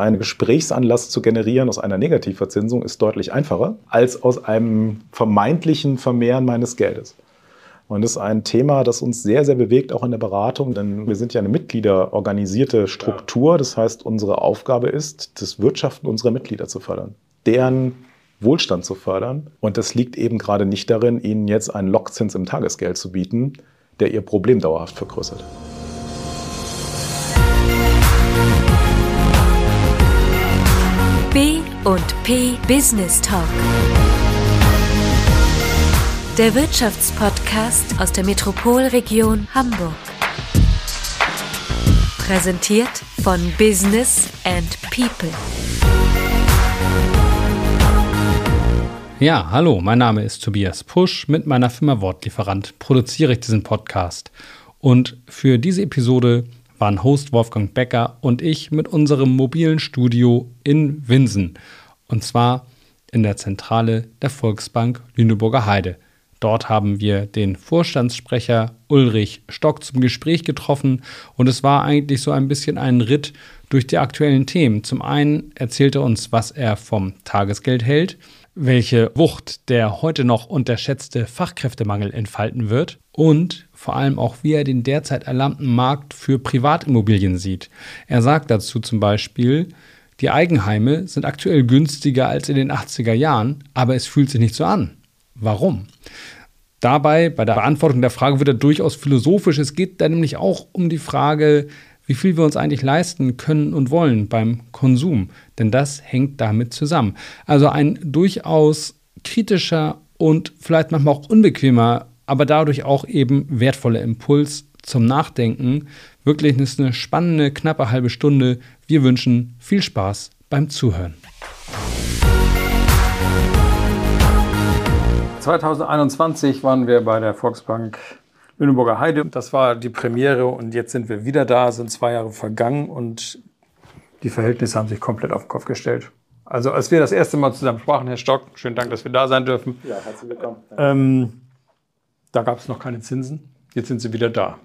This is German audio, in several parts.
Einen Gesprächsanlass zu generieren aus einer Negativverzinsung ist deutlich einfacher als aus einem vermeintlichen Vermehren meines Geldes. Und das ist ein Thema, das uns sehr, sehr bewegt, auch in der Beratung, denn wir sind ja eine mitgliederorganisierte Struktur. Das heißt, unsere Aufgabe ist, das Wirtschaften unserer Mitglieder zu fördern, deren Wohlstand zu fördern. Und das liegt eben gerade nicht darin, ihnen jetzt einen Lockzins im Tagesgeld zu bieten, der ihr Problem dauerhaft vergrößert. B und P Business Talk. Der Wirtschaftspodcast aus der Metropolregion Hamburg. Präsentiert von Business and People. Ja, hallo, mein Name ist Tobias Pusch. Mit meiner Firma Wortlieferant produziere ich diesen Podcast. Und für diese Episode waren Host Wolfgang Becker und ich mit unserem mobilen Studio in Winsen. Und zwar in der Zentrale der Volksbank Lüneburger Heide. Dort haben wir den Vorstandssprecher Ulrich Stock zum Gespräch getroffen und es war eigentlich so ein bisschen ein Ritt durch die aktuellen Themen. Zum einen erzählte er uns, was er vom Tagesgeld hält, welche Wucht der heute noch unterschätzte Fachkräftemangel entfalten wird und vor allem auch, wie er den derzeit erlahmten Markt für Privatimmobilien sieht. Er sagt dazu zum Beispiel, die Eigenheime sind aktuell günstiger als in den 80er Jahren, aber es fühlt sich nicht so an. Warum? Dabei, bei der Beantwortung der Frage wird er durchaus philosophisch. Es geht da nämlich auch um die Frage, wie viel wir uns eigentlich leisten können und wollen beim Konsum. Denn das hängt damit zusammen. Also ein durchaus kritischer und vielleicht manchmal auch unbequemer, aber dadurch auch eben wertvoller Impuls zum Nachdenken. Wirklich eine spannende, knappe halbe Stunde. Wir wünschen viel Spaß beim Zuhören. 2021 waren wir bei der Volksbank Lüneburger Heide. Das war die Premiere und jetzt sind wir wieder da, sind zwei Jahre vergangen und die Verhältnisse haben sich komplett auf den Kopf gestellt. Also als wir das erste Mal zusammen sprachen, Herr Stock, schönen Dank, dass wir da sein dürfen. Ja, herzlich willkommen. Ähm, da gab es noch keine Zinsen. Jetzt sind sie wieder da.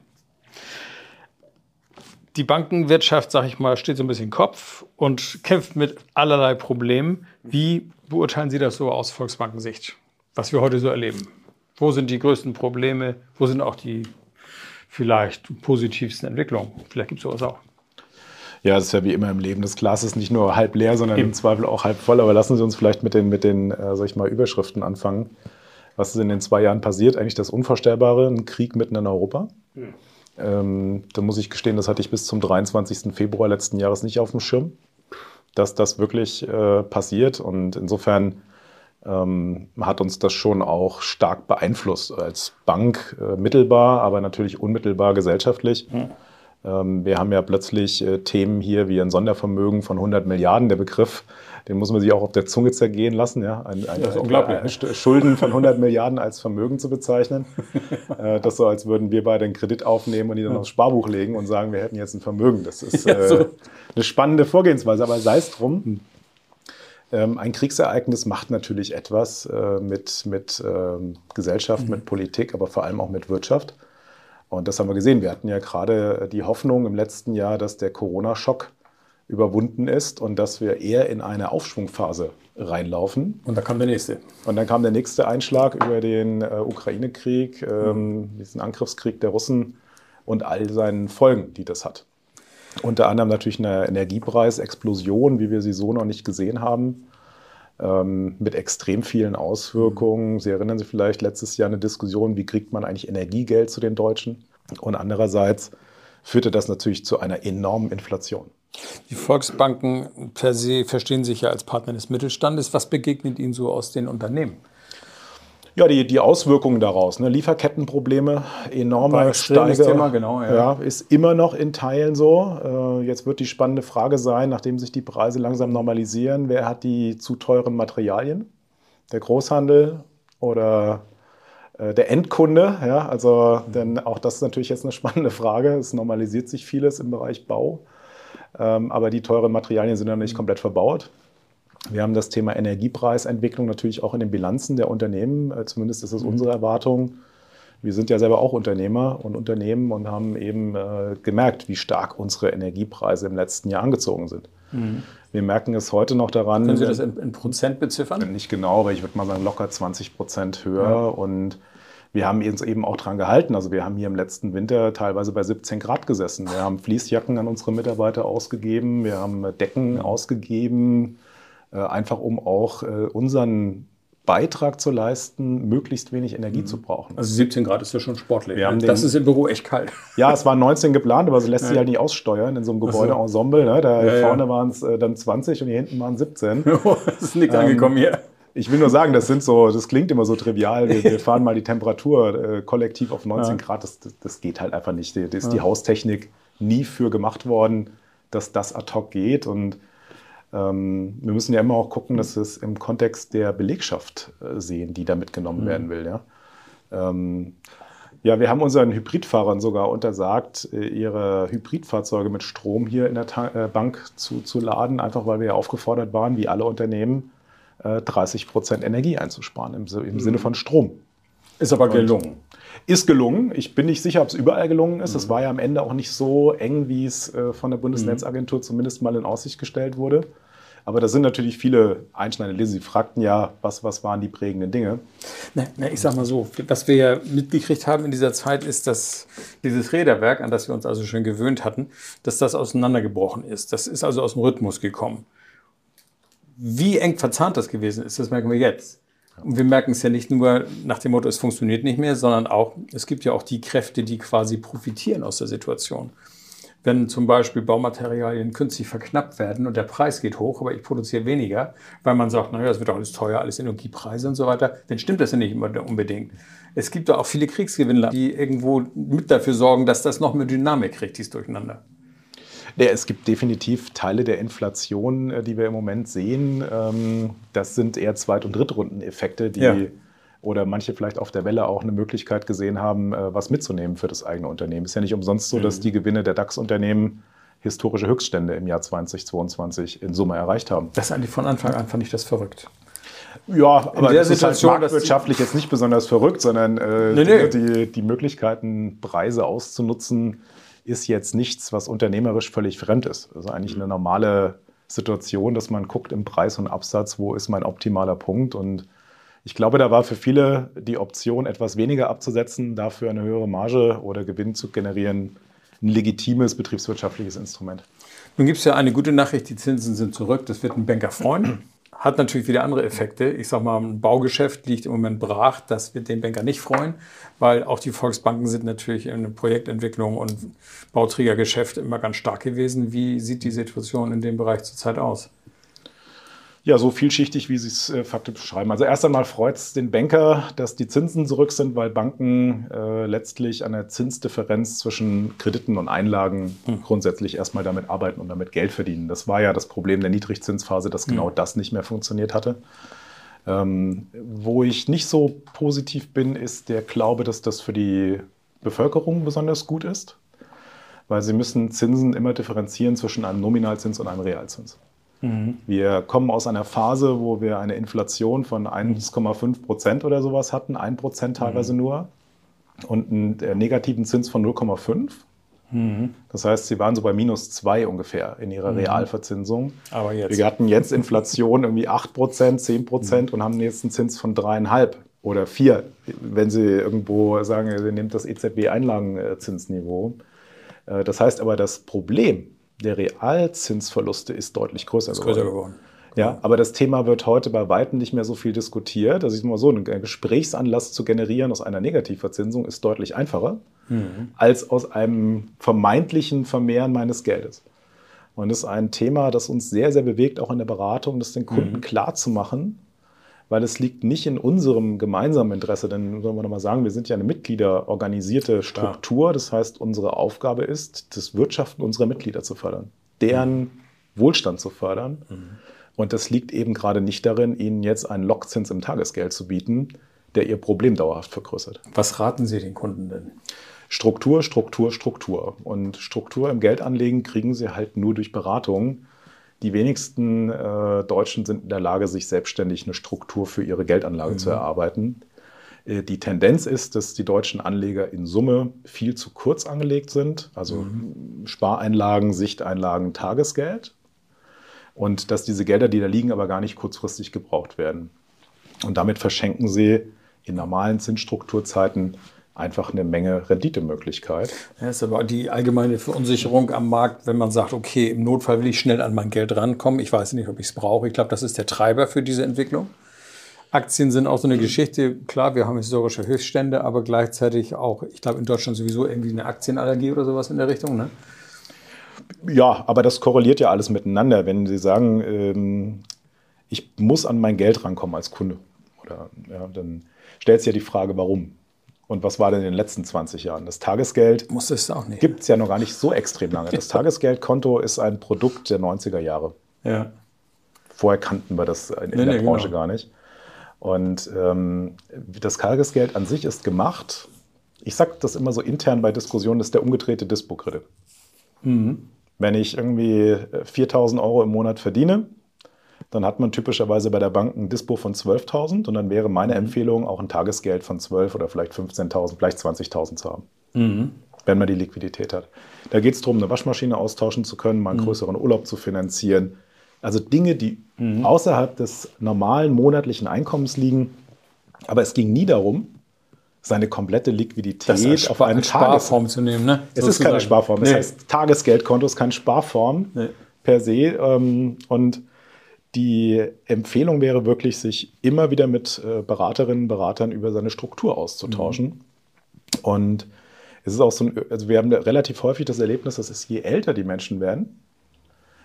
Die Bankenwirtschaft, sag ich mal, steht so ein bisschen Kopf und kämpft mit allerlei Problemen. Wie beurteilen Sie das so aus Volksbankensicht, was wir heute so erleben? Wo sind die größten Probleme? Wo sind auch die vielleicht positivsten Entwicklungen? Vielleicht gibt es sowas auch. Ja, es ist ja wie immer im Leben. Das Glas ist nicht nur halb leer, sondern Eben. im Zweifel auch halb voll. Aber lassen Sie uns vielleicht mit den, mit den äh, sag ich mal, Überschriften anfangen. Was ist in den zwei Jahren passiert? Eigentlich das Unvorstellbare, ein Krieg mitten in Europa. Hm. Ähm, da muss ich gestehen, das hatte ich bis zum 23. Februar letzten Jahres nicht auf dem Schirm, dass das wirklich äh, passiert. Und insofern ähm, hat uns das schon auch stark beeinflusst als Bank äh, mittelbar, aber natürlich unmittelbar gesellschaftlich. Mhm. Ähm, wir haben ja plötzlich äh, Themen hier wie ein Sondervermögen von 100 Milliarden. Der Begriff, den muss man sich auch auf der Zunge zergehen lassen. Ja? Ein, ein, das ist unglaublich. Schulden von 100 Milliarden als Vermögen zu bezeichnen. äh, das so, als würden wir beide einen Kredit aufnehmen und die dann ja. aufs Sparbuch legen und sagen, wir hätten jetzt ein Vermögen. Das ist äh, eine spannende Vorgehensweise, aber sei es drum. Hm. Ähm, ein Kriegsereignis macht natürlich etwas äh, mit, mit ähm, Gesellschaft, mhm. mit Politik, aber vor allem auch mit Wirtschaft. Und das haben wir gesehen. Wir hatten ja gerade die Hoffnung im letzten Jahr, dass der Corona-Schock überwunden ist und dass wir eher in eine Aufschwungphase reinlaufen. Und da kam der nächste. Und dann kam der nächste Einschlag über den äh, Ukraine-Krieg, ähm, mhm. diesen Angriffskrieg der Russen und all seinen Folgen, die das hat. Unter anderem natürlich eine Energiepreisexplosion, wie wir sie so noch nicht gesehen haben, ähm, mit extrem vielen Auswirkungen. Sie erinnern sich vielleicht letztes Jahr eine Diskussion, wie kriegt man eigentlich Energiegeld zu den Deutschen? Und andererseits führte das natürlich zu einer enormen Inflation. Die Volksbanken per se verstehen sich ja als Partner des Mittelstandes. Was begegnet Ihnen so aus den Unternehmen? Ja, die, die Auswirkungen daraus, ne? Lieferkettenprobleme, enorme Steiger, Thema, genau, ja. ja. ist immer noch in Teilen so. Äh, jetzt wird die spannende Frage sein, nachdem sich die Preise langsam normalisieren, wer hat die zu teuren Materialien? Der Großhandel oder äh, der Endkunde? Ja, also, denn auch das ist natürlich jetzt eine spannende Frage. Es normalisiert sich vieles im Bereich Bau, ähm, aber die teuren Materialien sind noch nicht komplett verbaut. Wir haben das Thema Energiepreisentwicklung natürlich auch in den Bilanzen der Unternehmen. Äh, zumindest ist das mhm. unsere Erwartung. Wir sind ja selber auch Unternehmer und Unternehmen und haben eben äh, gemerkt, wie stark unsere Energiepreise im letzten Jahr angezogen sind. Wir merken es heute noch daran. Können Sie das in, in Prozent beziffern? Nicht genau, aber ich würde mal sagen, locker 20 Prozent höher. Und wir haben uns eben auch dran gehalten. Also wir haben hier im letzten Winter teilweise bei 17 Grad gesessen. Wir haben Fließjacken an unsere Mitarbeiter ausgegeben, wir haben Decken ausgegeben, äh, einfach um auch äh, unseren Beitrag zu leisten, möglichst wenig Energie zu brauchen. Also 17 Grad ist ja schon sportlich. Haben das ist im Büro echt kalt. Ja, es waren 19 geplant, aber sie lässt sich halt nicht aussteuern in so einem Gebäudeensemble. Ne? Da Ja, ja. vorne waren es äh, dann 20 und hier hinten waren 17. es ist nichts Ähm, angekommen hier. Ich will nur sagen, das sind so, das klingt immer so trivial. Wir, wir fahren mal die Temperatur äh, kollektiv auf 19 Ja. Grad. Das, das, das geht halt einfach nicht. Da ist die Haustechnik nie für gemacht worden, dass das ad hoc geht. Und ähm, wir müssen ja immer auch gucken, dass wir es im Kontext der Belegschaft äh, sehen, die da mitgenommen Mhm. werden will. Ja? Ähm, ja, wir haben unseren Hybridfahrern sogar untersagt, äh, ihre Hybridfahrzeuge mit Strom hier in der Ta äh, Bank zu, zu laden, einfach weil wir ja aufgefordert waren, wie alle Unternehmen, äh, 30 Prozent Energie einzusparen im, im Sinne von Strom. Ist aber gelungen. Ist gelungen. Ich bin nicht sicher, ob es überall gelungen ist. Es war ja am Ende auch nicht so eng, wie es von der Bundesnetzagentur zumindest mal in Aussicht gestellt wurde. Aber da sind natürlich viele einschneidende Lesen. Sie fragten ja, was, was waren die prägenden Dinge? Na, na, ich sag mal so, was wir ja mitgekriegt haben in dieser Zeit ist, dass dieses Räderwerk, an das wir uns also schon gewöhnt hatten, dass das auseinandergebrochen ist. Das ist also aus dem Rhythmus gekommen. Wie eng verzahnt das gewesen ist, das merken wir jetzt. Und wir merken es ja nicht nur nach dem Motto, es funktioniert nicht mehr, sondern auch, es gibt ja auch die Kräfte, die quasi profitieren aus der Situation. Wenn zum Beispiel Baumaterialien künstlich verknappt werden und der Preis geht hoch, aber ich produziere weniger, weil man sagt, naja, das wird doch alles teuer, alles Energiepreise und so weiter, dann stimmt das ja nicht immer unbedingt. Es gibt da auch viele Kriegsgewinnler, die irgendwo mit dafür sorgen, dass das noch mehr Dynamik kriegt, dies Durcheinander. Ja, es gibt definitiv Teile der Inflation, äh, die wir im Moment sehen. Ähm, Das sind eher Zweit- und Drittrundeneffekte, die Ja. Oder manche vielleicht auf der Welle auch eine Möglichkeit gesehen haben, äh, was mitzunehmen für das eigene Unternehmen. Ist ja nicht umsonst so, dass die Gewinne der DAX-Unternehmen historische Höchststände im Jahr 2022 in Summe erreicht haben. Das ist eigentlich von Anfang an, fand ich das verrückt. Ja, aber der das ist Situation, halt dass die- marktwirtschaftlich jetzt nicht besonders verrückt, sondern äh, Nee, nee. Die, die Möglichkeiten, Preise auszunutzen, ist jetzt nichts, was unternehmerisch völlig fremd ist. Also eigentlich eine normale Situation, dass man guckt im Preis und Absatz, wo ist mein optimaler Punkt. Und ich glaube, da war für viele die Option, etwas weniger abzusetzen, dafür eine höhere Marge oder Gewinn zu generieren, ein legitimes betriebswirtschaftliches Instrument. Nun gibt es ja eine gute Nachricht, die Zinsen sind zurück. Das wird einen Banker freuen. Hat natürlich wieder andere Effekte. Ich sage mal, ein Baugeschäft liegt im Moment brach. Das wird den Banker nicht freuen, weil auch die Volksbanken sind natürlich in der Projektentwicklung und Bauträgergeschäft immer ganz stark gewesen. Wie sieht die Situation in dem Bereich zurzeit aus? Ja, so vielschichtig, wie Sie es äh, faktisch beschreiben. Also erst einmal freut es den Banker, dass die Zinsen zurück sind, weil Banken äh, letztlich an der Zinsdifferenz zwischen Krediten und Einlagen grundsätzlich erstmal damit arbeiten und damit Geld verdienen. Das war ja das Problem der Niedrigzinsphase, dass genau das nicht mehr funktioniert hatte. Ähm, wo ich nicht so positiv bin, ist der Glaube, dass das für die Bevölkerung besonders gut ist, weil sie müssen Zinsen immer differenzieren zwischen einem Nominalzins und einem Realzins. Wir kommen aus einer Phase, wo wir eine Inflation von 1,5 Prozent oder sowas hatten, 1 Prozent teilweise nur, und einen äh, negativen Zins von 0,5. Das heißt, sie waren so bei minus 2 ungefähr in ihrer Realverzinsung. Aber jetzt. Wir hatten jetzt Inflation irgendwie 8 Prozent, 10 Prozent und haben jetzt einen Zins von 3,5 oder 4, wenn Sie irgendwo sagen, Sie nehmen das EZB-Einlagenzinsniveau. Äh, Das heißt aber, das Problem der Realzinsverluste ist deutlich größer, Ist größer geworden. Ja, aber das Thema wird heute bei Weitem nicht mehr so viel diskutiert. Also ich sag mal so, einen Gesprächsanlass zu generieren aus einer Negativverzinsung ist deutlich einfacher als aus einem vermeintlichen Vermehren meines Geldes. Und das ist ein Thema, das uns sehr, sehr bewegt, auch in der Beratung, das den Kunden klar zu machen, weil es liegt nicht in unserem gemeinsamen Interesse, denn sollen wir nochmal sagen, wir sind ja eine mitgliederorganisierte Struktur. Das heißt, unsere Aufgabe ist, das Wirtschaften unserer Mitglieder zu fördern, deren Wohlstand zu fördern. Und das liegt eben gerade nicht darin, ihnen jetzt einen Lockzins im Tagesgeld zu bieten, der ihr Problem dauerhaft vergrößert. Was raten Sie den Kunden denn? Struktur, Struktur, Struktur. Und Struktur im Geldanlegen kriegen sie halt nur durch Beratung. Die wenigsten äh, Deutschen sind in der Lage, sich selbstständig eine Struktur für ihre Geldanlage zu erarbeiten. Äh, Die Tendenz ist, dass die deutschen Anleger in Summe viel zu kurz angelegt sind, also Spareinlagen, Sichteinlagen, Tagesgeld. und dass diese Gelder, die da liegen, aber gar nicht kurzfristig gebraucht werden. Und damit verschenken sie in normalen Zinsstrukturzeiten einfach eine Menge Renditemöglichkeit. Das ist aber die allgemeine Verunsicherung am Markt, wenn man sagt, okay, im Notfall will ich schnell an mein Geld rankommen. Ich weiß nicht, ob ich es brauche. Ich glaube, das ist der Treiber für diese Entwicklung. Aktien sind auch so eine Geschichte. Klar, wir haben historische Höchststände, aber gleichzeitig auch, ich glaube, in Deutschland sowieso irgendwie eine Aktienallergie oder sowas in der Richtung. Ne? Ja, aber das korreliert ja alles miteinander. Wenn Sie sagen, ähm, ich muss an mein Geld rankommen als Kunde, oder, ja, dann stellt sich ja die Frage, warum? Und was war denn in den letzten 20 Jahren? Das Tagesgeld gibt es ja noch gar nicht so extrem lange. Das Tagesgeldkonto ist ein Produkt der 90er Jahre. Ja. Vorher kannten wir das in, in Nee, der nee, Branche genau. gar nicht. Und ähm, das Tagesgeld an sich ist gemacht. Ich sage das immer so intern bei Diskussionen, das ist der umgedrehte Dispo-Kredit. Mhm. Wenn ich irgendwie äh, 4.000 Euro im Monat verdiene, dann hat man typischerweise bei der Bank ein Dispo von 12.000 und dann wäre meine Mhm. Empfehlung, auch ein Tagesgeld von 12 oder vielleicht 15.000, vielleicht 20.000 zu haben, Mhm. wenn man die Liquidität hat. Da geht es darum, eine Waschmaschine austauschen zu können, mal einen Mhm. größeren Urlaub zu finanzieren. Also Dinge, die außerhalb des normalen monatlichen Einkommens liegen. Aber es ging nie darum, seine komplette Liquidität Das auf einen Sparform zu nehmen. Ne? es ist keine Sozusagen. Sparform. Das Nee. heißt, Tagesgeldkonto ist keine Sparform Nee. per se. Ähm, und die Empfehlung wäre wirklich, sich immer wieder mit äh, Beraterinnen und Beratern über seine Struktur auszutauschen. Und es ist auch so, ein, also wir haben relativ häufig das Erlebnis, dass es je älter die Menschen werden,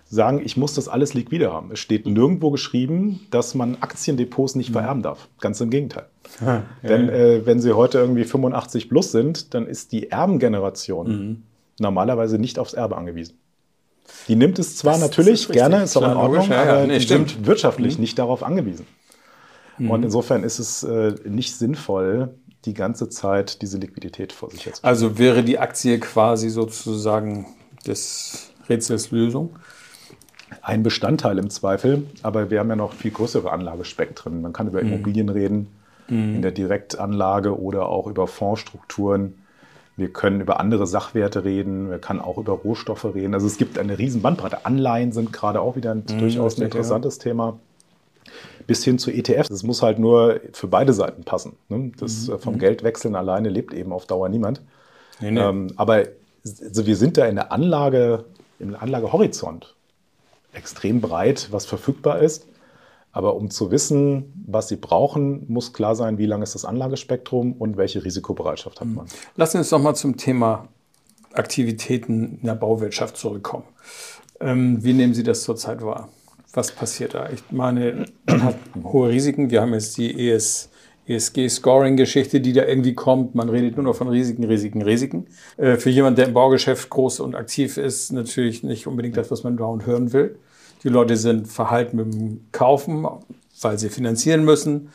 sagen, ich muss das alles liquide haben. Es steht nirgendwo geschrieben, dass man Aktiendepots nicht vererben darf. Ganz im Gegenteil. Ja, Denn ja. äh, wenn Sie heute irgendwie 85 plus sind, dann ist die Erbengeneration Mhm. normalerweise nicht aufs Erbe angewiesen. Die nimmt es zwar Das natürlich ist gerne, ist auch in Ordnung, logisch, ja, ja. aber Nee, die stimmt. Mhm. sind wirtschaftlich nicht darauf angewiesen. Und insofern ist es äh, nicht sinnvoll, die ganze Zeit diese Liquidität vor sich jetzt. Also wäre die Aktie quasi sozusagen des Rätsels Lösung. Ein Bestandteil im Zweifel, aber wir haben ja noch viel größere Anlagespektren. Man kann über Immobilien reden, in der Direktanlage oder auch über Fondsstrukturen. Wir können über andere Sachwerte reden, wir können auch über Rohstoffe reden. Also es gibt eine riesen Bandbreite. Anleihen sind gerade auch wieder ein, durchaus ein richtig, interessantes Thema. Bis hin zu ETFs. Es muss halt nur für beide Seiten passen. Ne? Das äh, vom Geldwechseln alleine lebt eben auf Dauer niemand. Nee, nee. Ähm, aber also wir sind da in der Anlage, im Anlagehorizont extrem breit, was verfügbar ist. Aber um zu wissen, was Sie brauchen, muss klar sein, wie lang ist das Anlagespektrum und welche Risikobereitschaft hat man. Lassen wir uns noch mal zum Thema Aktivitäten in der Bauwirtschaft zurückkommen. Ähm, wie nehmen Sie das zurzeit wahr? Was passiert da? Ich meine, man hat hohe Risiken. Wir haben jetzt die ES, ESG-Scoring-Geschichte, die da irgendwie kommt. Man redet nur noch von Risiken, Risiken, Risiken. Äh, für jemanden, der im Baugeschäft groß und aktiv ist, natürlich nicht unbedingt das, was man dauernd hören will. Die Leute sind verhalten mit dem Kaufen, weil sie finanzieren müssen.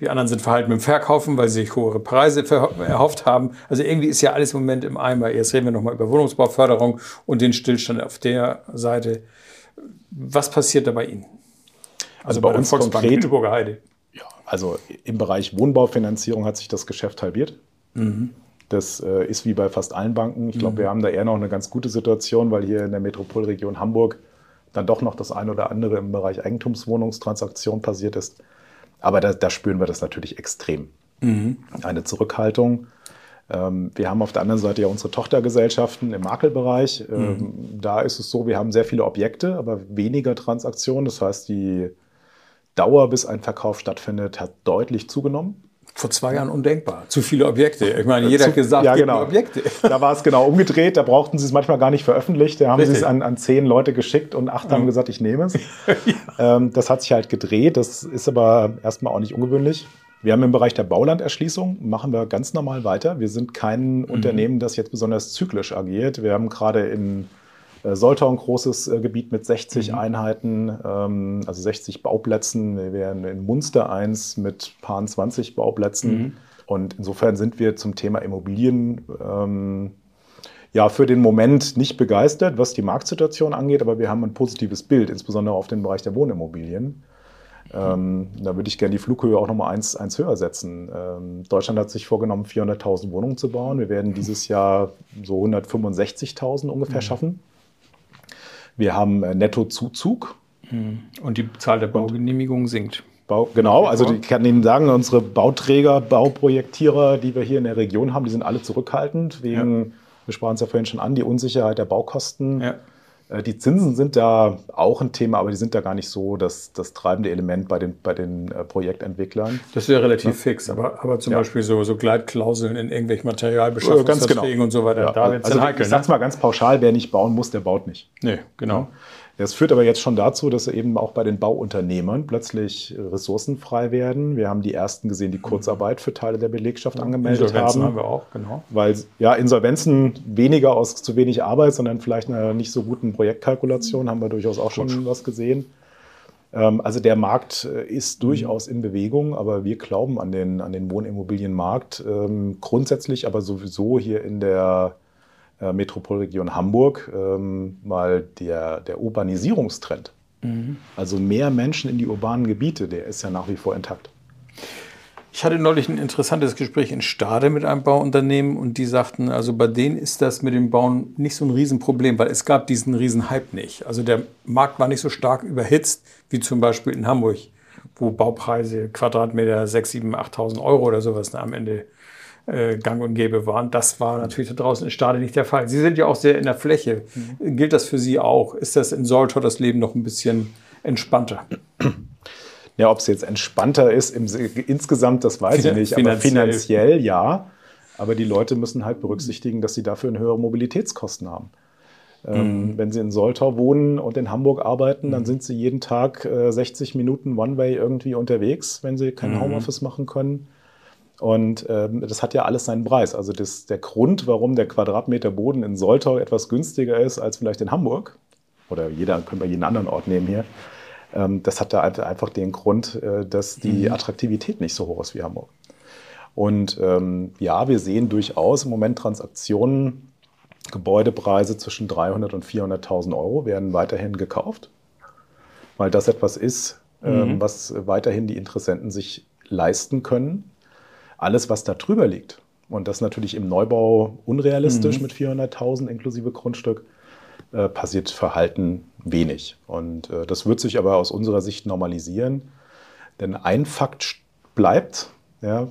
Die anderen sind verhalten mit dem Verkaufen, weil sie sich höhere Preise erhofft haben. Also irgendwie ist ja alles im Moment im Eimer. Jetzt reden wir nochmal über Wohnungsbauförderung und den Stillstand auf der Seite. Was passiert da bei Ihnen? Also bei der uns Volksbank konkret- Lüneburger Heide. Ja, also im Bereich Wohnbaufinanzierung hat sich das Geschäft halbiert. Das äh, ist wie bei fast allen Banken. Ich glaube, wir haben da eher noch eine ganz gute Situation, weil hier in der Metropolregion Hamburg dann doch noch das eine oder andere im Bereich Eigentumswohnungstransaktion passiert ist. Aber da, da spüren wir das natürlich extrem. Eine Zurückhaltung. Ähm, wir haben auf der anderen Seite ja unsere Tochtergesellschaften im Makelbereich. Ähm, Da ist es so, wir haben sehr viele Objekte, aber weniger Transaktionen. Das heißt, die Dauer, bis ein Verkauf stattfindet, hat deutlich zugenommen. Vor zwei Jahren undenkbar. Zu viele Objekte. Ich meine, jeder hat gesagt, ja, genau. Objekte. Da war es genau umgedreht. Da brauchten sie es manchmal gar nicht veröffentlicht. Da haben sie es an, an zehn Leute geschickt und acht haben gesagt, ich nehme es. ähm, das hat sich halt gedreht. Das ist aber erstmal auch nicht ungewöhnlich. Wir haben im Bereich der Baulanderschließung, machen wir ganz normal weiter. Wir sind kein Mhm. Unternehmen, das jetzt besonders zyklisch agiert. Wir haben gerade in Soltau ein großes äh, Gebiet mit 60 Mhm. Einheiten, ähm, also 60 Bauplätzen. Wir wären in Munster eins mit paar 20 Bauplätzen. Mhm. Und insofern sind wir zum Thema Immobilien ähm, ja für den Moment nicht begeistert, was die Marktsituation angeht, aber wir haben ein positives Bild, insbesondere auf den Bereich der Wohnimmobilien. Ähm, da würde ich gerne die Flughöhe auch nochmal eins, eins höher setzen. Ähm, Deutschland hat sich vorgenommen, 400.000 Wohnungen zu bauen. Wir werden dieses Jahr so 165.000 ungefähr schaffen. Wir haben äh, Nettozuzug. Und die Zahl der Baugenehmigungen sinkt. Bau, genau, also ich kann Ihnen sagen, unsere Bauträger, Bauprojektierer, die wir hier in der Region haben, die sind alle zurückhaltend wegen, wir sprachen es ja vorhin schon an, die Unsicherheit der Baukosten. Ja. Äh, Die Zinsen sind da auch ein Thema, aber die sind da gar nicht so das, das treibende Element bei den, bei den äh, Projektentwicklern. Das wäre relativ fix, aber, aber zum Ja. Beispiel so, so Gleitklauseln in irgendwelchen Materialbeschaffungsverträgen und so weiter, da wird es also heikel. ich sag's Ne? mal ganz pauschal, wer nicht bauen muss, der baut nicht. Nee, genau. Das führt aber jetzt schon dazu, dass eben auch bei den Bauunternehmern plötzlich Ressourcen frei werden. Wir haben die ersten gesehen, die Kurzarbeit für Teile der Belegschaft angemeldet Insolvenzen haben. haben wir auch, genau. Weil ja, Insolvenzen weniger aus zu wenig Arbeit, sondern vielleicht einer nicht so guten Projektkalkulation, haben wir durchaus auch schon was gesehen. Ähm, Also der Markt äh, ist durchaus in Bewegung, aber wir glauben an den, an den Wohnimmobilienmarkt ähm, grundsätzlich, aber sowieso hier in der äh, Metropolregion Hamburg ähm, mal der, der Urbanisierungstrend. Also mehr Menschen in die urbanen Gebiete, der ist ja nach wie vor intakt. Ich hatte neulich ein interessantes Gespräch in Stade mit einem Bauunternehmen und die sagten, also bei denen ist das mit dem Bauen nicht so ein Riesenproblem, weil es gab diesen Riesenhype nicht. Also der Markt war nicht so stark überhitzt wie zum Beispiel in Hamburg, wo Baupreise Quadratmeter 6, 7, 8.000 Euro oder sowas am Ende äh, gang und gäbe waren. Das war natürlich da draußen in Stade nicht der Fall. Sie sind ja auch sehr in der Fläche. Gilt das für Sie auch? Ist das in Soltau das Leben noch ein bisschen entspannter? Ja, ob es jetzt entspannter ist im, insgesamt, das weiß ich Finan- nicht. Aber finanziell. finanziell ja. Aber die Leute müssen halt berücksichtigen, dass sie dafür eine höhere Mobilitätskosten haben. Ähm, Wenn sie in Soltau wohnen und in Hamburg arbeiten, dann sind sie jeden Tag äh, 60 Minuten One-Way irgendwie unterwegs, wenn sie kein Homeoffice machen können. Und ähm, das hat ja alles seinen Preis. Also das, der Grund, warum der Quadratmeter Boden in Soltau etwas günstiger ist als vielleicht in Hamburg, oder jeder, können wir jeden anderen Ort nehmen hier, ähm, das hat da halt einfach den Grund, äh, dass die Attraktivität nicht so hoch ist wie Hamburg. Und ähm, ja, wir sehen durchaus im Moment Transaktionen, Gebäudepreise zwischen 300 und 400.000 Euro werden weiterhin gekauft, weil das etwas ist, ähm, was weiterhin die Interessenten sich leisten können. Alles, was da drüber liegt, und das natürlich im Neubau unrealistisch mit 400.000 inklusive Grundstück, äh, passiert Verhalten wenig. Und äh, das wird sich aber aus unserer Sicht normalisieren. Denn ein Fakt bleibt, ja,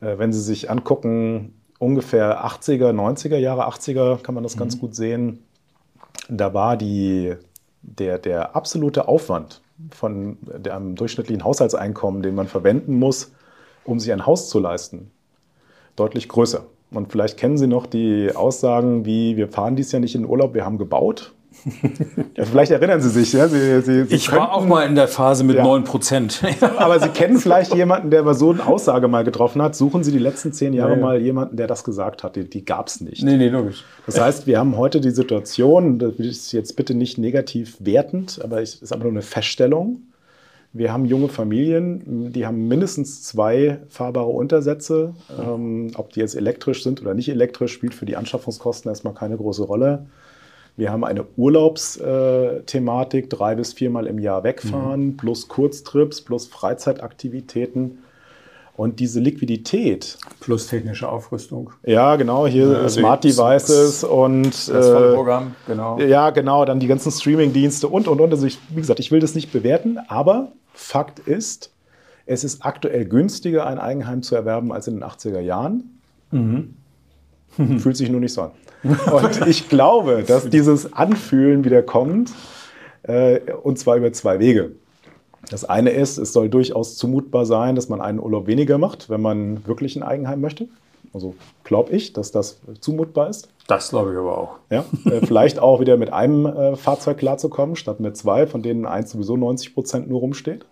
äh, wenn Sie sich angucken, ungefähr 80er, 90er Jahre, 80er kann man das ganz gut sehen, da war die, der, der absolute Aufwand von dem durchschnittlichen Haushaltseinkommen, den man verwenden muss, um sich ein Haus zu leisten, deutlich größer. Und vielleicht kennen Sie noch die Aussagen wie, wir fahren dies Jahr nicht in den Urlaub, wir haben gebaut. ja, vielleicht erinnern Sie sich. Ja, Sie, Sie, Sie Ich war auch könnten- mal in der Phase mit Ja. 9 Prozent. aber Sie kennen vielleicht jemanden, der mal so eine Aussage mal getroffen hat. Suchen Sie die letzten zehn Jahre Ja, ja. mal jemanden, der das gesagt hat. Die, die gab es nicht. nee, nee, logisch. Das heißt, wir haben heute die Situation, das ist jetzt bitte nicht negativ wertend, aber es ist aber nur eine Feststellung. Wir haben junge Familien, die haben mindestens zwei fahrbare Untersätze. Ähm, ob die jetzt elektrisch sind oder nicht elektrisch, spielt für die Anschaffungskosten erstmal keine große Rolle. Wir haben eine Urlaubsthematik, drei bis viermal im Jahr wegfahren, plus Kurztrips, plus Freizeitaktivitäten. Und diese Liquidität, Plus technische Aufrüstung. ja genau, hier also Smart Devices und Das volle äh, Programm, genau. ja, genau, dann die ganzen Streaming-Dienste und, und, und. Also ich, wie gesagt, ich will das nicht bewerten, aber Fakt ist, es ist aktuell günstiger, ein Eigenheim zu erwerben als in den 80er Jahren. Fühlt sich nur nicht so an. Und ich glaube, dass dieses Anfühlen wieder kommt, äh, und zwar über zwei Wege. Das eine ist, es soll durchaus zumutbar sein, dass man einen Urlaub weniger macht, wenn man wirklich ein Eigenheim möchte. Also glaube ich, dass das zumutbar ist. Das glaube ich aber auch. Ja, äh, vielleicht auch wieder mit einem äh, Fahrzeug klarzukommen, statt mit zwei, von denen eins sowieso 90 Prozent nur rumsteht.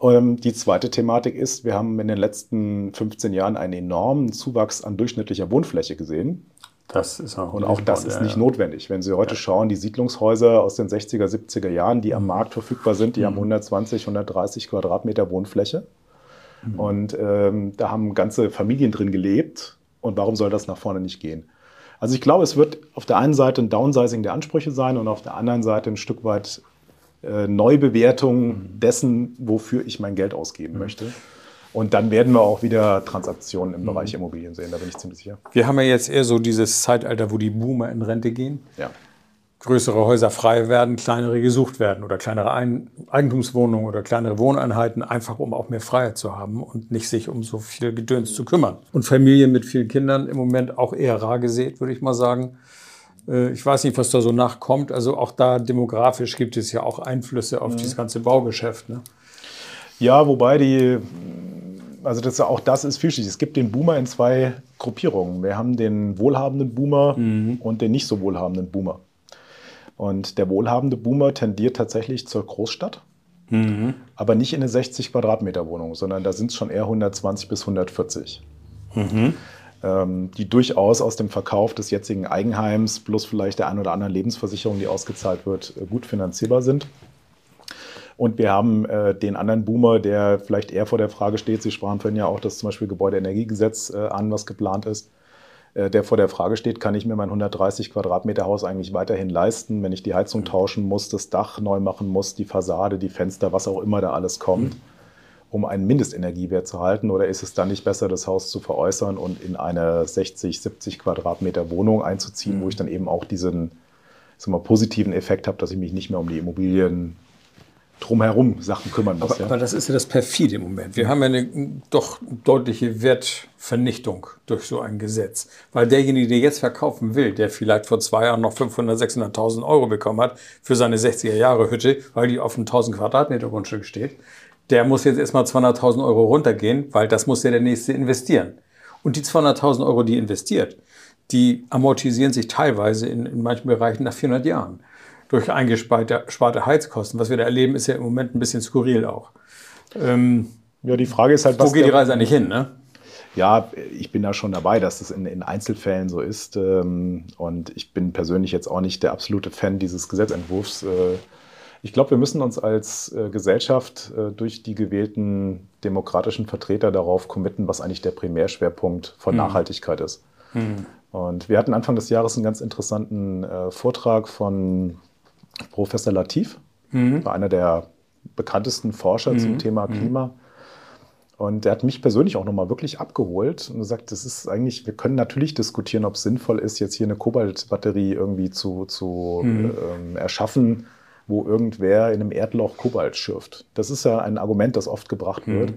Ähm, die zweite Thematik ist, wir haben in den letzten 15 Jahren einen enormen Zuwachs an durchschnittlicher Wohnfläche gesehen. Das ist auch Und auch das ist nicht notwendig. Wenn Sie heute schauen, die Siedlungshäuser aus den 60er, 70er Jahren, die am Markt verfügbar sind, die haben 120, 130 Quadratmeter Wohnfläche. Und ähm, da haben ganze Familien drin gelebt. Und warum soll das nach vorne nicht gehen? Also ich glaube, es wird auf der einen Seite ein Downsizing der Ansprüche sein und auf der anderen Seite ein Stück weit äh, Neubewertung dessen, wofür ich mein Geld ausgeben möchte. Und dann werden wir auch wieder Transaktionen im Bereich Immobilien sehen, da bin ich ziemlich sicher. Wir haben ja jetzt eher so dieses Zeitalter, wo die Boomer in Rente gehen. Ja. größere Häuser frei werden, kleinere gesucht werden oder kleinere Ein Eigentumswohnungen oder kleinere Wohneinheiten, einfach um auch mehr Freiheit zu haben und nicht sich um so viel Gedöns zu kümmern. Und Familien mit vielen Kindern im Moment auch eher rar gesät, würde ich mal sagen. Äh, ich weiß nicht, was da so nachkommt. Also auch da demografisch gibt es ja auch Einflüsse auf mhm. dieses ganze Baugeschäft. Ne? Ja, wobei die, also das, auch das ist vielschichtig. Es gibt den Boomer in zwei Gruppierungen. Wir haben den wohlhabenden Boomer mhm. und den nicht so wohlhabenden Boomer. Und der wohlhabende Boomer tendiert tatsächlich zur Großstadt, mhm. aber nicht in eine 60 Quadratmeter Wohnung, sondern da sind es schon eher 120 bis 140. Mhm. Ähm, die durchaus aus dem Verkauf des jetzigen Eigenheims plus vielleicht der ein oder anderen Lebensversicherung, die ausgezahlt wird, gut finanzierbar sind. Und wir haben äh, den anderen Boomer, der vielleicht eher vor der Frage steht, Sie sprachen vorhin ja auch das zum Beispiel Gebäudeenergiegesetz äh, an, was geplant ist, äh, der vor der Frage steht, kann ich mir mein 130 Quadratmeter Haus eigentlich weiterhin leisten, wenn ich die Heizung mhm. tauschen muss, das Dach neu machen muss, die Fassade, die Fenster, was auch immer da alles kommt. Mhm um einen Mindestenergiewert zu halten? Oder ist es dann nicht besser, das Haus zu veräußern und in eine 60, 70 Quadratmeter Wohnung einzuziehen, mhm. wo ich dann eben auch diesen mal, positiven Effekt habe, dass ich mich nicht mehr um die Immobilien drumherum Sachen kümmern muss. Aber, ja. aber, das ist ja das perfide im Moment. Wir haben ja eine doch deutliche Wertvernichtung durch so ein Gesetz. Weil derjenige, der jetzt verkaufen will, der vielleicht vor zwei Jahren noch 500, 600.000 Euro bekommen hat für seine 60er Jahre Hütte, weil die auf einem 1000 Quadratmeter Grundstück steht, der muss jetzt erstmal 200.000 Euro runtergehen, weil das muss ja der nächste investieren. Und die 200.000 Euro, die investiert, die amortisieren sich teilweise in, in manchen Bereichen nach 400 Jahren durch eingesparte Heizkosten. Was wir da erleben, ist ja im Moment ein bisschen skurril auch. Ähm, ja, die Frage ist halt, was. Wo geht die Reise eigentlich hin, ne? Ja, ich bin da schon dabei, dass das in, in Einzelfällen so ist. Ähm, und ich bin persönlich jetzt auch nicht der absolute Fan dieses Gesetzentwurfs. Äh, ich glaube, wir müssen uns als äh, Gesellschaft äh, durch die gewählten demokratischen Vertreter darauf committen, was eigentlich der Primärschwerpunkt von mhm. Nachhaltigkeit ist. Mhm. Und wir hatten Anfang des Jahres einen ganz interessanten Vortrag von Professor Latif, mhm. war einer der bekanntesten Forscher mhm. zum Thema mhm. Klima. Und der hat mich persönlich auch nochmal wirklich abgeholt und gesagt, das ist eigentlich, wir können natürlich diskutieren, ob es sinnvoll ist, jetzt hier eine Kobaltbatterie irgendwie zu, zu mhm. ähm, erschaffen, wo irgendwer in einem Erdloch Kobalt schürft. Das ist ja ein Argument, das oft gebracht mhm. wird.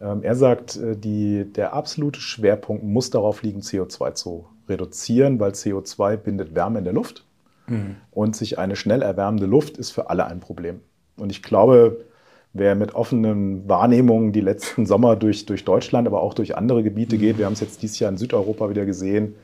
Ähm, er sagt, äh, die, der absolute Schwerpunkt muss darauf liegen, CO2 zu reduzieren, weil CO2 bindet Wärme in der Luft. Mhm. Und sich eine schnell erwärmende Luft ist für alle ein Problem. Und ich glaube, wer mit offenen Wahrnehmungen die letzten Sommer durch, durch Deutschland, aber auch durch andere Gebiete geht, wir haben es jetzt dieses Jahr in Südeuropa wieder gesehen,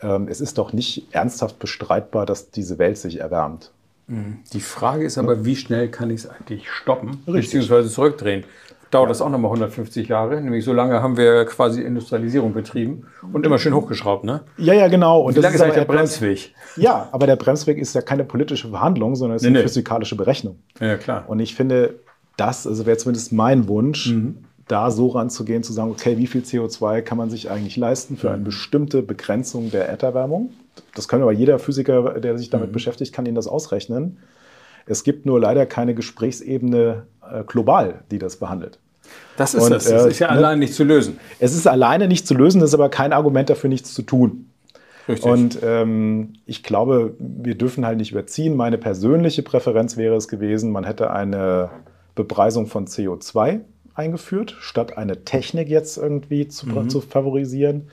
ähm, es ist doch nicht ernsthaft bestreitbar, dass diese Welt sich erwärmt. Mhm. Die Frage ist aber, wie schnell kann ich es eigentlich stoppen, Richtig. beziehungsweise zurückdrehen? Dauert das auch nochmal 150 Jahre? Nämlich so lange haben wir quasi Industrialisierung betrieben und immer schön hochgeschraubt, ne? Ja, ja, genau. Und wie lange ist eigentlich der Bremsweg? Ja, aber der Bremsweg ist ja keine politische Verhandlung, sondern es ist nee, eine nee. physikalische Berechnung. Ja, klar. Und ich finde, das also wäre zumindest mein Wunsch, mhm. da so ranzugehen, zu sagen, okay, wie viel CO2 kann man sich eigentlich leisten für eine mhm. bestimmte Begrenzung der Erderwärmung? Das kann aber jeder Physiker, der sich damit mhm. beschäftigt, kann Ihnen das ausrechnen. Es gibt nur leider keine Gesprächsebene äh, global, die das behandelt. Das ist Und, das. Das ist ja äh, allein nicht zu lösen. Es ist alleine nicht zu lösen, das ist aber kein Argument dafür, nichts zu tun. Richtig. Und ähm, ich glaube, wir dürfen halt nicht überziehen. Meine persönliche Präferenz wäre es gewesen, man hätte eine Bepreisung von CO2 eingeführt, statt eine Technik jetzt irgendwie zu, mhm. zu favorisieren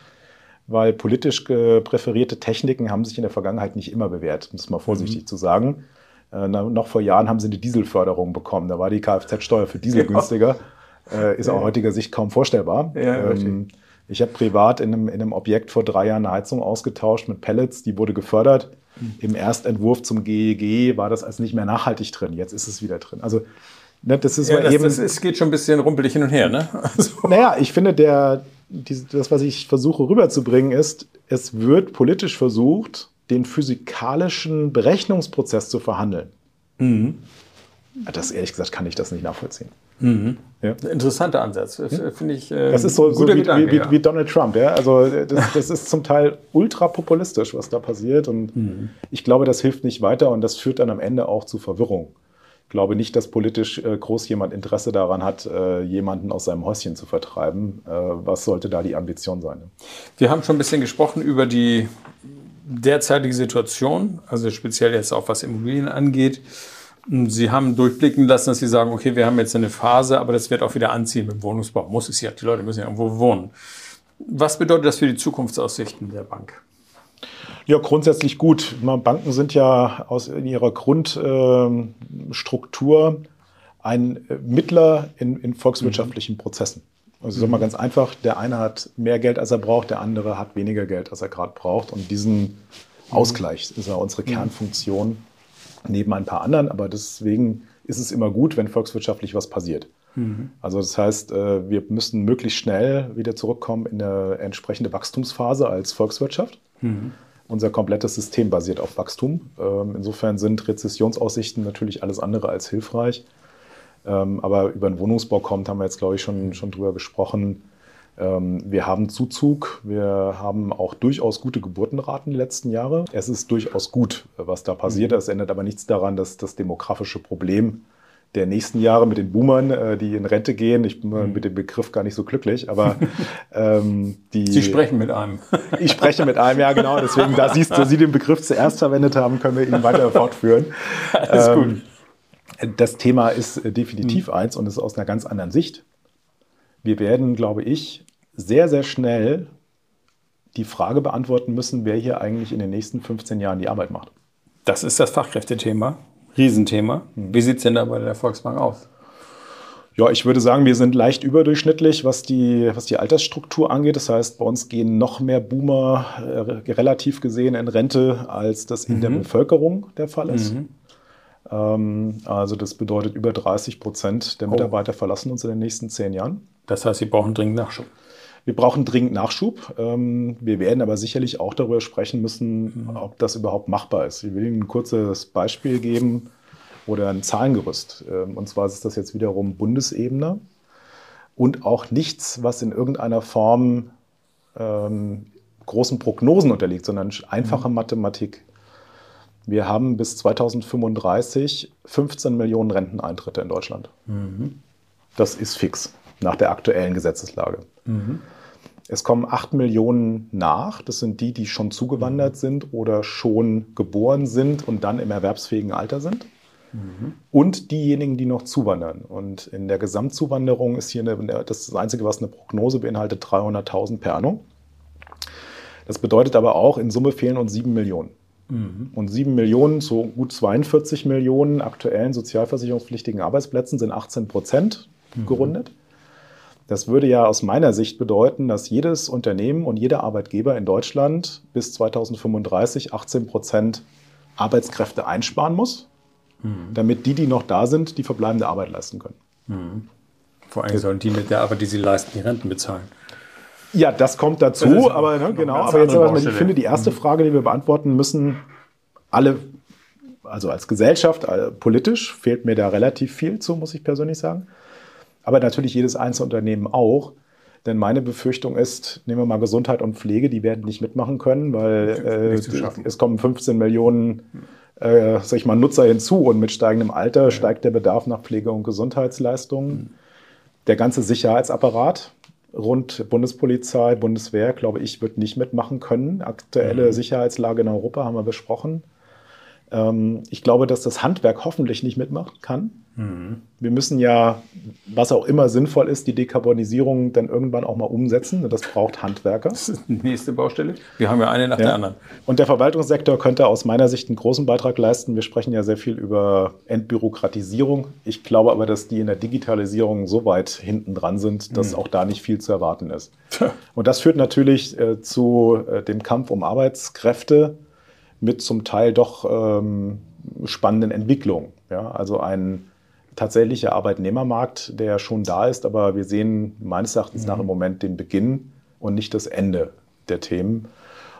weil politisch präferierte Techniken haben sich in der Vergangenheit nicht immer bewährt, um es mal vorsichtig mhm. zu sagen. Äh, noch vor Jahren haben sie eine Dieselförderung bekommen. Da war die Kfz-Steuer für Diesel ja. günstiger. Äh, ist ja. aus heutiger Sicht kaum vorstellbar. Ja, ähm, ich habe privat in einem, in einem, Objekt vor drei Jahren eine Heizung ausgetauscht mit Pellets, die wurde gefördert. Mhm. Im Erstentwurf zum GEG e war das als nicht mehr nachhaltig drin. Jetzt ist es wieder drin. Also ne, das ist ja, das, eben. Es geht schon ein bisschen rumpelig hin und her, ne? Also. Naja, ich finde, der, das, was ich versuche rüberzubringen, ist, es wird politisch versucht, den physikalischen Berechnungsprozess zu verhandeln. Mhm. Das ehrlich gesagt kann ich das nicht nachvollziehen. Mhm. Ja. Interessanter Ansatz, finde ich. Äh, das ist so, so wie, Gedanke, wie, ja. wie, Donald Trump. Ja? Also das, das, ist zum Teil ultra populistisch, was da passiert. Und mhm. ich glaube, das hilft nicht weiter und das führt dann am Ende auch zu Verwirrung glaube nicht, dass politisch äh, groß jemand Interesse daran hat, äh, jemanden aus seinem Häuschen zu vertreiben. Äh, was sollte da die Ambition sein? Wir haben schon ein bisschen gesprochen über die derzeitige Situation, also speziell jetzt auch was Immobilien angeht, Sie haben durchblicken lassen, dass Sie sagen, okay, wir haben jetzt eine Phase, aber das wird auch wieder anziehen mit dem Wohnungsbau. Muss es ja, die Leute müssen ja irgendwo wohnen. Was bedeutet das für die Zukunftsaussichten der Bank? Ja, grundsätzlich gut. Banken sind ja aus in ihrer Grundstruktur ein Mittler in, in volkswirtschaftlichen. Prozessen. Also sag mal ganz einfach, der eine hat mehr Geld, als er braucht, der andere hat weniger Geld, als er gerade braucht. Und diesen mhm. Ausgleich ist ja unsere mhm. Kernfunktion neben ein paar anderen. Aber deswegen ist es immer gut, wenn volkswirtschaftlich was passiert. Mhm. Also das heißt, äh, wir müssen möglichst schnell wieder zurückkommen in eine entsprechende Wachstumsphase als Volkswirtschaft. Mhm. Unser komplettes System basiert auf Wachstum. Ähm, insofern sind Rezessionsaussichten natürlich alles andere als hilfreich. Ähm, aber über den Wohnungsbau kommt, haben wir jetzt, glaube ich, schon, schon drüber gesprochen. Ähm, wir haben Zuzug, wir haben auch durchaus gute Geburtenraten die letzten Jahre. Es ist durchaus gut, was da passiert. Es ändert aber nichts daran, dass das demografische Problem der nächsten Jahre mit den Boomern, äh, die in Rente gehen, ich bin mhm. mit dem Begriff gar nicht so glücklich, aber ähm, die. Sie sprechen mit einem. Ich spreche mit einem, ja genau. Deswegen, da siehst du, Sie den Begriff zuerst verwendet haben, können wir ihn weiter fortführen. Alles ähm, gut. Das Thema ist äh, definitiv mhm. eins und ist aus einer ganz anderen Sicht. Wir werden, glaube ich, sehr, sehr schnell die Frage beantworten müssen, wer hier eigentlich in den nächsten 15 Jahren die Arbeit macht. Das ist das Fachkräftethema, Riesenthema. Mhm. Wie sieht es denn da bei der Volksbank aus? Ja, ich würde sagen, wir sind leicht überdurchschnittlich, was die, was die Altersstruktur angeht. Das heißt, bei uns gehen noch mehr Boomer äh, relativ gesehen in Rente, als das in mhm. der Bevölkerung der Fall ist. Mhm. Ähm, also das bedeutet, über 30 Prozent der oh. Mitarbeiter oh. verlassen uns in den nächsten zehn Jahren. Das heißt, sie brauchen dringend Nachschub. Wir brauchen dringend Nachschub. Ähm, wir werden aber sicherlich auch darüber sprechen müssen, mhm. ob das überhaupt machbar ist. Ich will Ihnen ein kurzes Beispiel geben oder ein Zahlengerüst. Ähm, und zwar ist das jetzt wiederum Bundesebene und auch nichts, was in irgendeiner Form großen Prognosen unterliegt, sondern einfache mhm. Mathematik. Wir haben bis 2035 15 Millionen Renteneintritte in Deutschland. Mhm. Das ist fix nach der aktuellen Gesetzeslage. Mhm. Es kommen acht Millionen nach. Das sind die, die schon zugewandert mhm. sind oder schon geboren sind und dann im erwerbsfähigen Alter sind. Mhm. Und diejenigen, die noch zuwandern. Und in der Gesamtzuwanderung ist hier eine, das, Einzige, was eine Prognose beinhaltet, 300.000 per annum. Das bedeutet aber auch, in Summe fehlen uns sieben Millionen. Mhm. Und sieben Millionen zu gut 42 Millionen aktuellen sozialversicherungspflichtigen Arbeitsplätzen sind 18 Prozent mhm. gerundet. Das würde ja aus meiner Sicht bedeuten, dass jedes Unternehmen und jeder Arbeitgeber in Deutschland bis 2035 18 Prozent Arbeitskräfte einsparen muss, mhm. damit die, die noch da sind, die verbleibende Arbeit leisten können. Mhm. Vor allem sollen die mit der Arbeit, die sie leisten, die Renten bezahlen. Ja, das kommt dazu, das aber ne, genau. Aber jetzt aber, ich finde, die erste mhm. Frage, die wir beantworten müssen, alle, also als Gesellschaft, äh, politisch fehlt mir da relativ viel zu, muss ich persönlich sagen aber natürlich jedes Einzelunternehmen auch. Denn meine Befürchtung ist, nehmen wir mal Gesundheit und Pflege, die werden nicht mitmachen können, weil äh, es kommen 15 Millionen äh, sag ich mal, Nutzer hinzu und mit steigendem Alter steigt der Bedarf nach Pflege- und Gesundheitsleistungen. Mhm. Der ganze Sicherheitsapparat rund Bundespolizei, Bundeswehr, glaube ich, wird nicht mitmachen können. Aktuelle mhm. Sicherheitslage in Europa haben wir besprochen. Ähm, ich glaube, dass das Handwerk hoffentlich nicht mitmachen kann. Mhm. Wir müssen ja, was auch immer sinnvoll ist, die Dekarbonisierung dann irgendwann auch mal umsetzen. Das braucht Handwerker. Das ist die nächste Baustelle. Wir haben ja eine nach ja. der anderen. Und der Verwaltungssektor könnte aus meiner Sicht einen großen Beitrag leisten. Wir sprechen ja sehr viel über Entbürokratisierung. Ich glaube aber, dass die in der Digitalisierung so weit hinten dran sind, dass mhm. auch da nicht viel zu erwarten ist. Und das führt natürlich äh, zu äh, dem Kampf um Arbeitskräfte mit zum Teil doch ähm, spannenden Entwicklungen. Ja, also ein tatsächlicher Arbeitnehmermarkt, der schon da ist, aber wir sehen meines Erachtens mhm. nach im Moment den Beginn und nicht das Ende der Themen.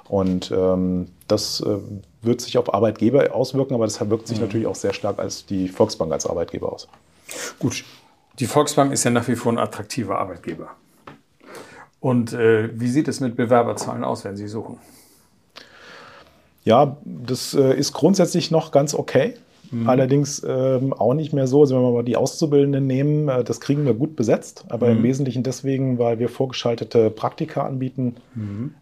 Und ähm, das äh, wird sich auf Arbeitgeber auswirken, aber das wirkt sich mhm. natürlich auch sehr stark als die Volksbank als Arbeitgeber aus. Gut, die Volksbank ist ja nach wie vor ein attraktiver Arbeitgeber. Und äh, wie sieht es mit Bewerberzahlen aus, wenn Sie suchen? Ja, das äh, ist grundsätzlich noch ganz okay. Allerdings ähm, auch nicht mehr so. Also wenn wir mal die Auszubildenden nehmen, äh, das kriegen wir gut besetzt, aber im Wesentlichen deswegen, weil wir vorgeschaltete Praktika anbieten,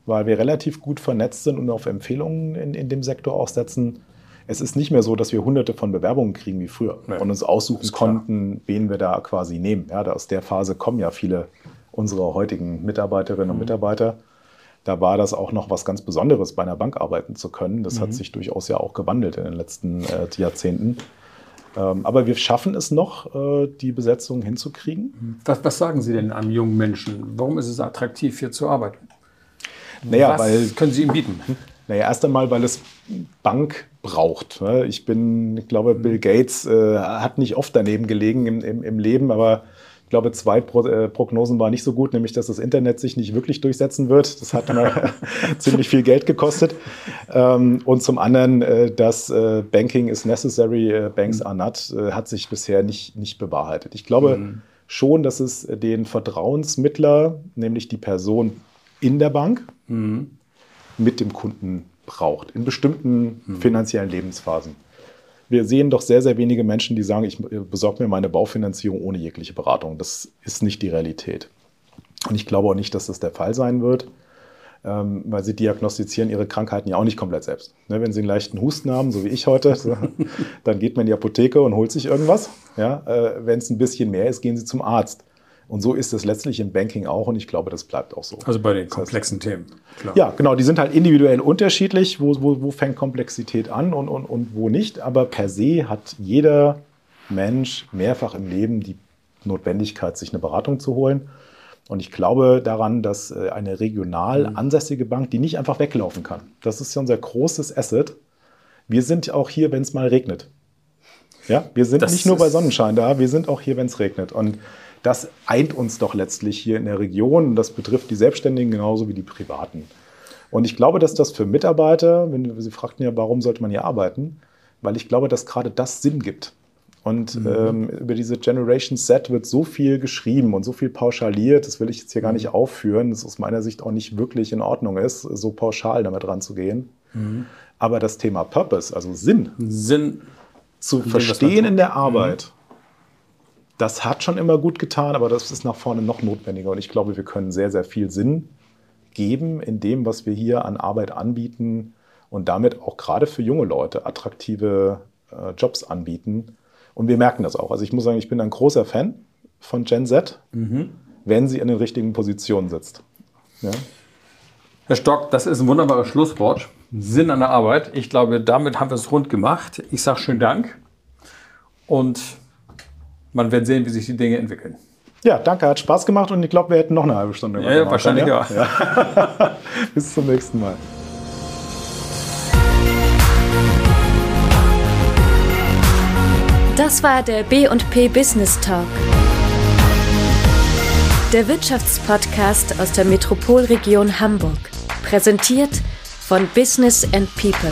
weil wir relativ gut vernetzt sind und auf Empfehlungen in, in dem Sektor auch setzen. Es ist nicht mehr so, dass wir hunderte von Bewerbungen kriegen wie früher Nee, und uns aussuchen konnten, wen wir da quasi nehmen. Ja, da aus der Phase kommen ja viele unserer heutigen Mitarbeiterinnen und Mitarbeiter. Da war das auch noch was ganz Besonderes, bei einer Bank arbeiten zu können. Das hat sich durchaus ja auch gewandelt in den letzten äh, Jahrzehnten. Ähm, aber wir schaffen es noch, äh, die Besetzung hinzukriegen. Was, was sagen Sie denn einem jungen Menschen? Warum ist es attraktiv, hier zu arbeiten? Naja, was weil können Sie ihm bieten? Naja, erst einmal, weil es Bank braucht. ne? Ich bin, ich glaube, Bill Gates äh, hat nicht oft daneben gelegen im, im, im Leben, aber ich glaube, zwei äh, Prognosen waren nicht so gut, nämlich, dass das Internet sich nicht wirklich durchsetzen wird. Das hat mal ziemlich viel Geld gekostet. Ähm, und zum anderen, äh, dass äh, Banking is necessary, banks are not, hat sich bisher nicht, nicht bewahrheitet. Ich glaube schon, dass es den Vertrauensmittler, nämlich die Person in der Bank, mit dem Kunden braucht, in bestimmten finanziellen Lebensphasen. Wir sehen doch sehr, sehr wenige Menschen, die sagen, ich besorge mir meine Baufinanzierung ohne jegliche Beratung. Das ist nicht die Realität. Und ich glaube auch nicht, dass das der Fall sein wird, ähm, weil sie diagnostizieren ihre Krankheiten ja auch nicht komplett selbst. Ne, wenn sie einen leichten Husten haben, so wie ich heute, dann geht man in die Apotheke und holt sich irgendwas. Äh, wenn es ein bisschen mehr ist, gehen sie zum Arzt. Und so ist es letztlich im Banking auch und ich glaube, das bleibt auch so. Also bei den komplexen Themen. Klar. Ja, genau, die sind halt individuell unterschiedlich, wo, wo, wo fängt Komplexität an und, und, und wo nicht. Aber per se hat jeder Mensch mehrfach im Leben die Notwendigkeit, sich eine Beratung zu holen. Und ich glaube daran, dass äh, eine regional ansässige Bank, die nicht einfach weglaufen kann, das ist ja unser großes Asset. Wir sind auch hier, wenn es mal regnet. Ja, wir sind Das nicht nur bei Sonnenschein da, wir sind auch hier, wenn es regnet. Und das eint uns doch letztlich hier in der Region. Und das betrifft die Selbstständigen genauso wie die Privaten. Und ich glaube, dass das für Mitarbeiter, wenn Sie fragten ja, warum sollte man hier arbeiten, weil ich glaube, dass gerade das Sinn gibt. Und ähm, über diese Generation Z wird so viel geschrieben und so viel pauschaliert, das will ich jetzt hier gar nicht aufführen, das aus meiner Sicht auch nicht wirklich in Ordnung ist, so pauschal damit ranzugehen. Aber das Thema Purpose, also Sinn, Sinn. zu verstehen in der Arbeit, das hat schon immer gut getan, aber das ist nach vorne noch notwendiger. Und ich glaube, wir können sehr, sehr viel Sinn geben in dem, was wir hier an Arbeit anbieten und damit auch gerade für junge Leute attraktive äh, Jobs anbieten. Und wir merken das auch. Also ich muss sagen, ich bin ein großer Fan von Gen Z, wenn sie in den richtigen Positionen sitzt. Ja? Herr Stock, das ist ein wunderbares Schlusswort. Sinn an der Arbeit. Ich glaube, damit haben wir es rund gemacht. Ich sage schönen Dank. Und man wird sehen, wie sich die Dinge entwickeln. ja, danke, hat Spaß gemacht und ich glaube, wir hätten noch eine halbe Stunde. Ja, ja, wahrscheinlich ja. ja. Bis zum nächsten Mal. Das war der B&P Business Talk. Der Wirtschaftspodcast aus der Metropolregion Hamburg. Präsentiert von Business and People.